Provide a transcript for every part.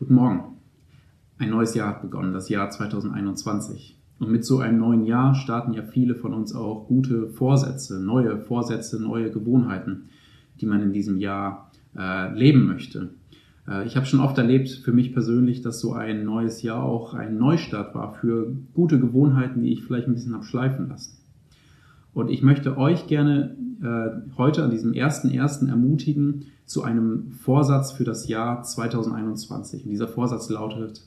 Guten Morgen. Ein neues Jahr hat begonnen, das Jahr 2021. Und mit so einem neuen Jahr starten ja viele von uns auch gute Vorsätze, neue Vorsätze, neue Gewohnheiten, die man in diesem Jahr äh, leben möchte. Äh, ich habe schon oft erlebt, für mich persönlich, dass so ein neues Jahr auch ein Neustart war für gute Gewohnheiten, die ich vielleicht ein bisschen habe schleifen lassen. Und ich möchte euch gerne äh, heute an diesem ersten ersten ermutigen zu einem Vorsatz für das Jahr 2021. Und dieser Vorsatz lautet,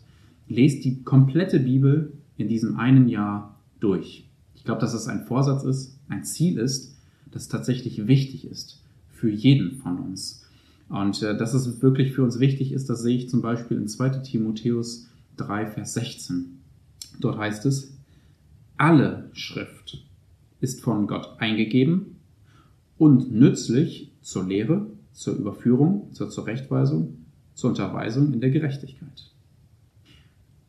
lest die komplette Bibel in diesem einen Jahr durch. Ich glaube, dass es ein Vorsatz ist, ein Ziel ist, das tatsächlich wichtig ist für jeden von uns. Und äh, dass es wirklich für uns wichtig ist, das sehe ich zum Beispiel in 2 Timotheus 3, Vers 16. Dort heißt es, alle Schrift ist von Gott eingegeben und nützlich zur Lehre, zur Überführung, zur Zurechtweisung, zur Unterweisung in der Gerechtigkeit.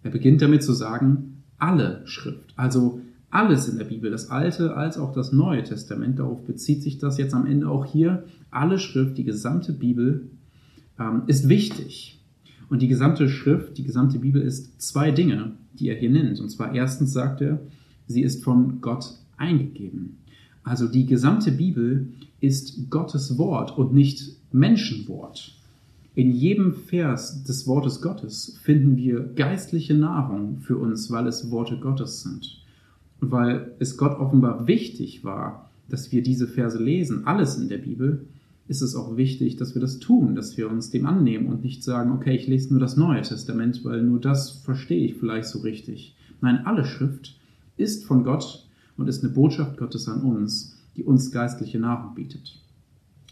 Er beginnt damit zu sagen, alle Schrift, also alles in der Bibel, das Alte als auch das Neue Testament, darauf bezieht sich das jetzt am Ende auch hier, alle Schrift, die gesamte Bibel ähm, ist wichtig. Und die gesamte Schrift, die gesamte Bibel ist zwei Dinge, die er hier nennt. Und zwar erstens sagt er, sie ist von Gott eingegeben. Also die gesamte Bibel ist Gottes Wort und nicht Menschenwort. In jedem Vers des Wortes Gottes finden wir geistliche Nahrung für uns, weil es Worte Gottes sind. Und weil es Gott offenbar wichtig war, dass wir diese Verse lesen, alles in der Bibel, ist es auch wichtig, dass wir das tun, dass wir uns dem annehmen und nicht sagen, okay, ich lese nur das Neue Testament, weil nur das verstehe ich vielleicht so richtig. Nein, alle Schrift ist von Gott und ist eine Botschaft Gottes an uns, die uns geistliche Nahrung bietet.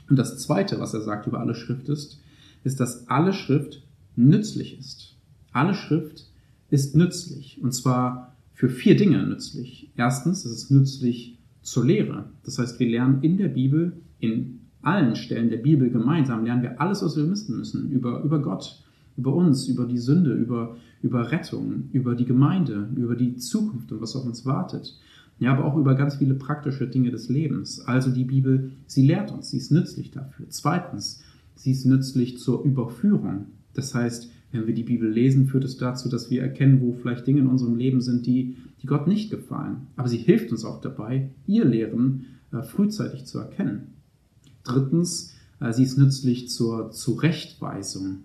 Und das Zweite, was er sagt über alle Schrift ist, ist, dass alle Schrift nützlich ist. Alle Schrift ist nützlich. Und zwar für vier Dinge nützlich. Erstens, es ist nützlich zur Lehre. Das heißt, wir lernen in der Bibel, in allen Stellen der Bibel gemeinsam, lernen wir alles, was wir wissen müssen über, über Gott, über uns, über die Sünde, über, über Rettung, über die Gemeinde, über die Zukunft und was auf uns wartet ja, aber auch über ganz viele praktische Dinge des Lebens. Also die Bibel, sie lehrt uns, sie ist nützlich dafür. Zweitens, sie ist nützlich zur Überführung. Das heißt, wenn wir die Bibel lesen, führt es dazu, dass wir erkennen, wo vielleicht Dinge in unserem Leben sind, die, die Gott nicht gefallen. Aber sie hilft uns auch dabei, ihr Lehren äh, frühzeitig zu erkennen. Drittens, äh, sie ist nützlich zur Zurechtweisung.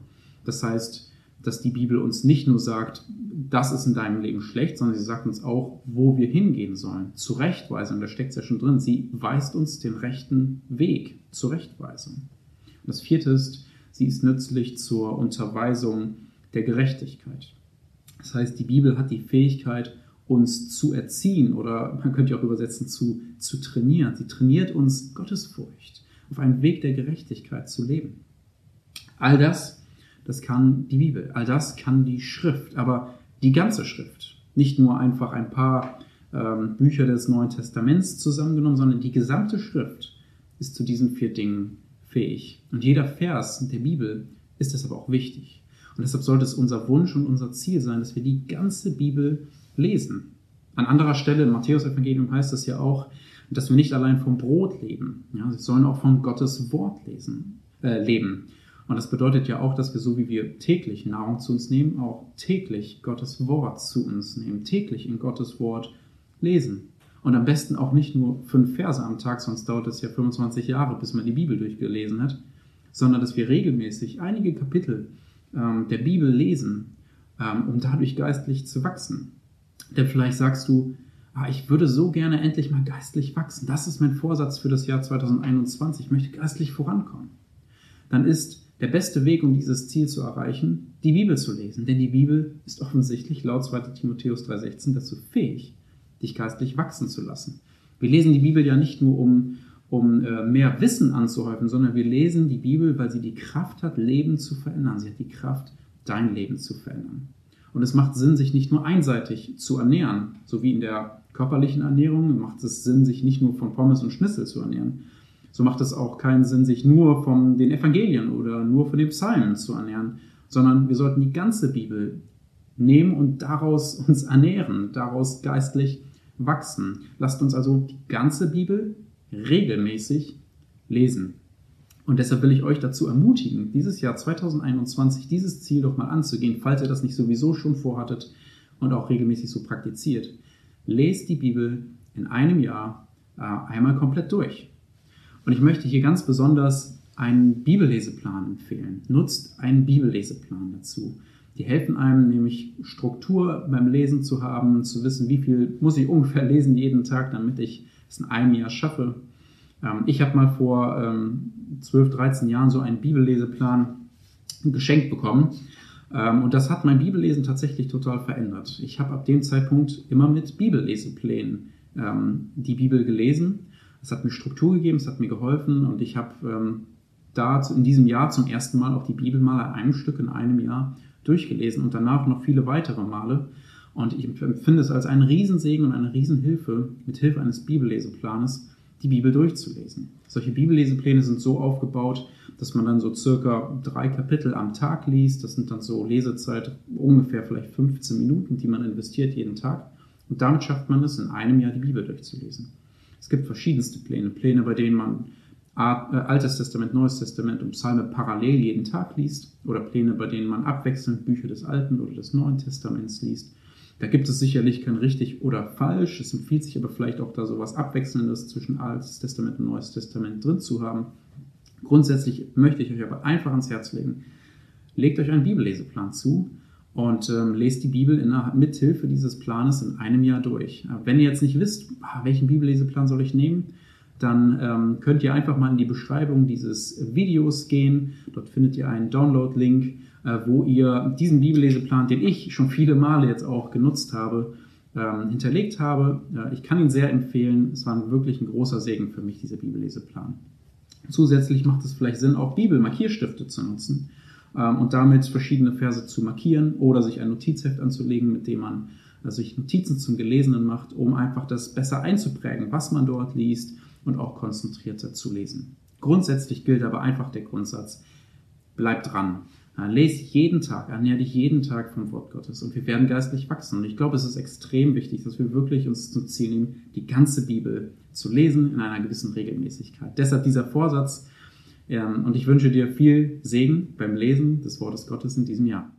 Das heißt, dass die Bibel uns nicht nur sagt, das ist in deinem Leben schlecht, sondern sie sagt uns auch, wo wir hingehen sollen. Zurechtweisung, da steckt es ja schon drin. Sie weist uns den rechten Weg. Zurechtweisung. Und das vierte ist, sie ist nützlich zur Unterweisung der Gerechtigkeit. Das heißt, die Bibel hat die Fähigkeit, uns zu erziehen oder man könnte auch übersetzen zu, zu trainieren. Sie trainiert uns Gottesfurcht, auf einen Weg der Gerechtigkeit zu leben. All das, das kann die Bibel, all das kann die Schrift. Aber die ganze Schrift. Nicht nur einfach ein paar ähm, Bücher des Neuen Testaments zusammengenommen, sondern die gesamte Schrift ist zu diesen vier Dingen fähig. Und jeder Vers der Bibel ist deshalb auch wichtig. Und deshalb sollte es unser Wunsch und unser Ziel sein, dass wir die ganze Bibel lesen. An anderer Stelle im Matthäus-Evangelium heißt es ja auch, dass wir nicht allein vom Brot leben. Ja, sie sollen auch von Gottes Wort lesen, äh, leben. Und das bedeutet ja auch, dass wir so wie wir täglich Nahrung zu uns nehmen, auch täglich Gottes Wort zu uns nehmen, täglich in Gottes Wort lesen. Und am besten auch nicht nur fünf Verse am Tag, sonst dauert es ja 25 Jahre, bis man die Bibel durchgelesen hat, sondern dass wir regelmäßig einige Kapitel ähm, der Bibel lesen, ähm, um dadurch geistlich zu wachsen. Denn vielleicht sagst du, ah, ich würde so gerne endlich mal geistlich wachsen. Das ist mein Vorsatz für das Jahr 2021. Ich möchte geistlich vorankommen. Dann ist der beste Weg, um dieses Ziel zu erreichen, die Bibel zu lesen. Denn die Bibel ist offensichtlich laut 2 Timotheus 3,16 dazu fähig, dich geistlich wachsen zu lassen. Wir lesen die Bibel ja nicht nur, um, um äh, mehr Wissen anzuhäufen, sondern wir lesen die Bibel, weil sie die Kraft hat, Leben zu verändern. Sie hat die Kraft, dein Leben zu verändern. Und es macht Sinn, sich nicht nur einseitig zu ernähren, so wie in der körperlichen Ernährung macht es Sinn, sich nicht nur von Pommes und Schnitzel zu ernähren, so macht es auch keinen Sinn, sich nur von den Evangelien oder nur von den Psalmen zu ernähren, sondern wir sollten die ganze Bibel nehmen und daraus uns ernähren, daraus geistlich wachsen. Lasst uns also die ganze Bibel regelmäßig lesen. Und deshalb will ich euch dazu ermutigen, dieses Jahr 2021 dieses Ziel doch mal anzugehen, falls ihr das nicht sowieso schon vorhattet und auch regelmäßig so praktiziert. Lest die Bibel in einem Jahr äh, einmal komplett durch. Und ich möchte hier ganz besonders einen Bibelleseplan empfehlen. Nutzt einen Bibelleseplan dazu. Die helfen einem nämlich Struktur beim Lesen zu haben, zu wissen, wie viel muss ich ungefähr lesen jeden Tag, damit ich es in einem Jahr schaffe. Ähm, ich habe mal vor ähm, 12, 13 Jahren so einen Bibelleseplan geschenkt bekommen. Ähm, und das hat mein Bibellesen tatsächlich total verändert. Ich habe ab dem Zeitpunkt immer mit Bibelleseplänen ähm, die Bibel gelesen. Es hat mir Struktur gegeben, es hat mir geholfen und ich habe ähm, da in diesem Jahr zum ersten Mal auch die Bibel mal einem Stück in einem Jahr durchgelesen und danach noch viele weitere Male. Und ich empfinde es als einen Riesensegen und eine Riesenhilfe, mit Hilfe eines Bibelleseplanes die Bibel durchzulesen. Solche Bibellesepläne sind so aufgebaut, dass man dann so circa drei Kapitel am Tag liest. Das sind dann so Lesezeit ungefähr vielleicht 15 Minuten, die man investiert jeden Tag. Und damit schafft man es, in einem Jahr die Bibel durchzulesen. Es gibt verschiedenste Pläne. Pläne, bei denen man äh, Altes Testament, Neues Testament und Psalme parallel jeden Tag liest. Oder Pläne, bei denen man abwechselnd Bücher des Alten oder des Neuen Testaments liest. Da gibt es sicherlich kein richtig oder falsch. Es empfiehlt sich aber vielleicht auch da so was Abwechselndes zwischen Altes Testament und Neues Testament drin zu haben. Grundsätzlich möchte ich euch aber einfach ans Herz legen, legt euch einen Bibelleseplan zu und ähm, lest die Bibel in, mithilfe dieses Planes in einem Jahr durch. Wenn ihr jetzt nicht wisst, ah, welchen Bibelleseplan soll ich nehmen, dann ähm, könnt ihr einfach mal in die Beschreibung dieses Videos gehen. Dort findet ihr einen Download-Link äh, wo ihr diesen Bibelleseplan, den ich schon viele Male jetzt auch genutzt habe, ähm, hinterlegt habe. Ich kann ihn sehr empfehlen. Es war wirklich ein großer Segen für mich, dieser Bibelleseplan. Zusätzlich macht es vielleicht Sinn, auch Bibelmarkierstifte zu nutzen und damit verschiedene Verse zu markieren oder sich ein Notizheft anzulegen, mit dem man äh, sich Notizen zum Gelesenen macht, um einfach das besser einzuprägen, was man dort liest und auch konzentrierter zu lesen. Grundsätzlich gilt aber einfach der Grundsatz, bleibt dran. Lese jeden Tag, ernähre dich jeden Tag vom Wort Gottes und wir werden geistlich wachsen. Und ich glaube, es ist extrem wichtig, dass wir wirklich uns zum Ziel nehmen, die ganze Bibel zu lesen in einer gewissen Regelmäßigkeit. Deshalb dieser Vorsatz. Ähm, und ich wünsche dir viel Segen beim Lesen des Wortes Gottes in diesem Jahr.